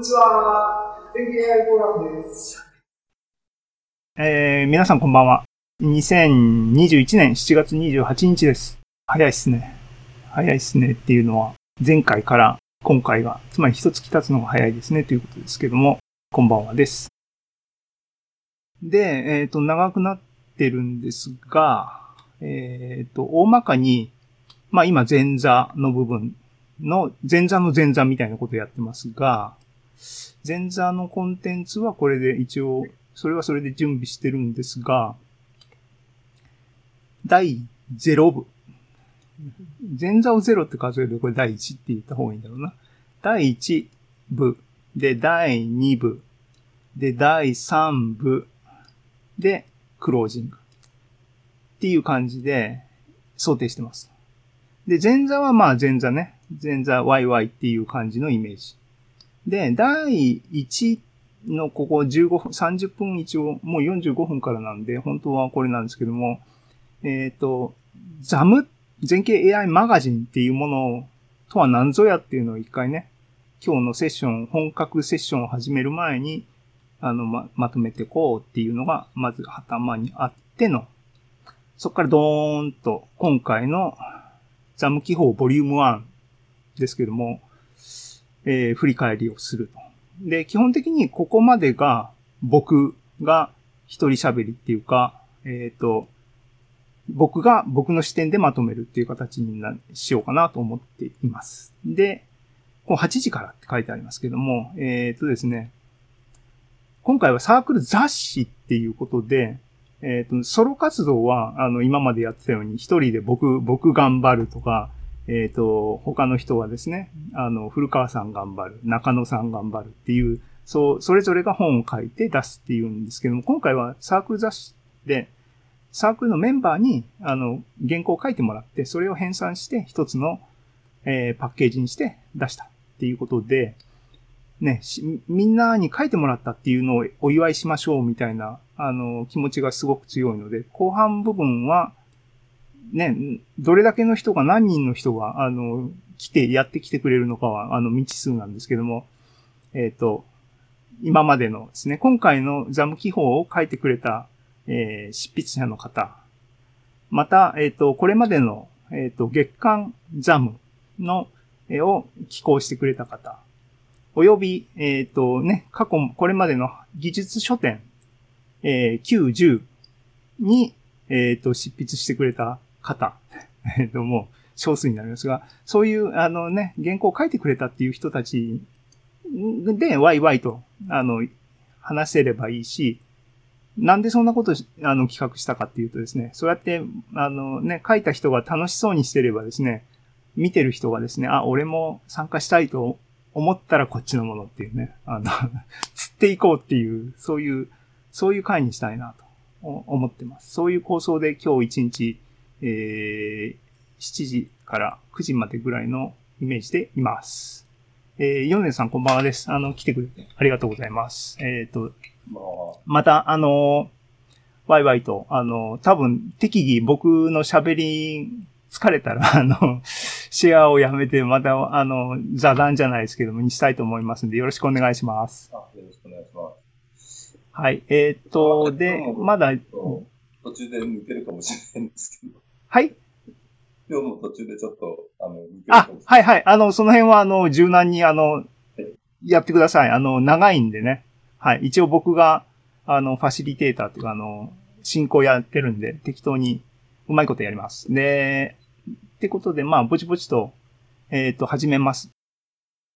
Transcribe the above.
にちは。天気 AI フォーラムです。えー、皆さんこんばんは。2021年7月28日です。早いっすね。早いっすねっていうのは、前回から今回が、つまり一月経つのが早いですねということですけども、こんばんはです。で、えっ、ー、と、長くなってるんですが、えっ、ー、と、大まかに、まあ今前座の部分の、前座の前座みたいなことをやってますが、前座のコンテンツはこれで一応、それはそれで準備してるんですが、第0部。前座を0って数えるとこれ第1って言った方がいいんだろうな。第1部。で、第2部。で、第3部。で、クロージング。っていう感じで想定してます。で、前座はまあ前座ね。前座 YY っていう感じのイメージ。で、第1のここ15分、30分一応もう45分からなんで、本当はこれなんですけども、えっ、ー、と、ザム、全景 AI マガジンっていうものとは何ぞやっていうのを一回ね、今日のセッション、本格セッションを始める前に、あの、ま、まとめてこうっていうのが、まず頭にあっての、そこからドーンと今回のザム記法ボリューム1ですけども、えー、振り返りをすると。で、基本的にここまでが僕が一人喋りっていうか、えっ、ー、と、僕が僕の視点でまとめるっていう形になしようかなと思っています。で、こう8時からって書いてありますけども、えっ、ー、とですね、今回はサークル雑誌っていうことで、えっ、ー、と、ソロ活動は、あの、今までやってたように、一人で僕、僕頑張るとか、えっ、ー、と、他の人はですね、あの、古川さん頑張る、中野さん頑張るっていう、そう、それぞれが本を書いて出すっていうんですけども、今回はサークル雑誌で、サークルのメンバーに、あの、原稿を書いてもらって、それを編纂して一つの、えー、パッケージにして出したっていうことで、ね、みんなに書いてもらったっていうのをお祝いしましょうみたいな、あの、気持ちがすごく強いので、後半部分は、ね、どれだけの人が何人の人が、あの、来て、やってきてくれるのかは、あの、未知数なんですけども、えっ、ー、と、今までのですね、今回のザム記法を書いてくれたえー、執筆者の方、また、えっ、ー、と、これまでの、えっ、と、月刊ザムの、えを寄稿してくれた方、および、えっ、とね、過去、これまでの技術書店、えー、9、10に、えっ、と、執筆してくれた方、えっ、と、もう、少数になりますが、そういう、あのね、原稿を書いてくれたっていう人たちで、ワイワイと、あの、話せればいいし、なんでそんなことあの企画したかっていうとですね、そうやって、あのね、書いた人が楽しそうにしてればですね、見てる人がですね、あ、俺も参加したいと思ったらこっちのものっていうね、あの 釣っていこうっていう、そういう、そういう回にしたいなと思ってます。そういう構想で今日一日、えー、7時から9時までぐらいのイメージでいます。えー、ヨネさんこんばんはです。あの、来てくれてありがとうございます。えっ、ー、と、また、あの、ワイワイと、あの、多分、適宜僕の喋り疲れたら、あの、シェアをやめて、また、あの、座談じゃないですけども、にしたいと思いますんで、よろしくお願いします。よろしくお願いします。はい。えー、っと、で、まだ、途中で抜けるかもしれないんですけど。はい。今日も途中でちょっと、あの。あ、はいはい。あの、その辺は、あの、柔軟に、あの、やってください。あの、長いんでね。はい。一応僕が、あの、ファシリテーターっていうか、あの、進行やってるんで、適当にうまいことやります。で、ってことで、まあ、ぼちぼちと、えっ、ー、と、始めます。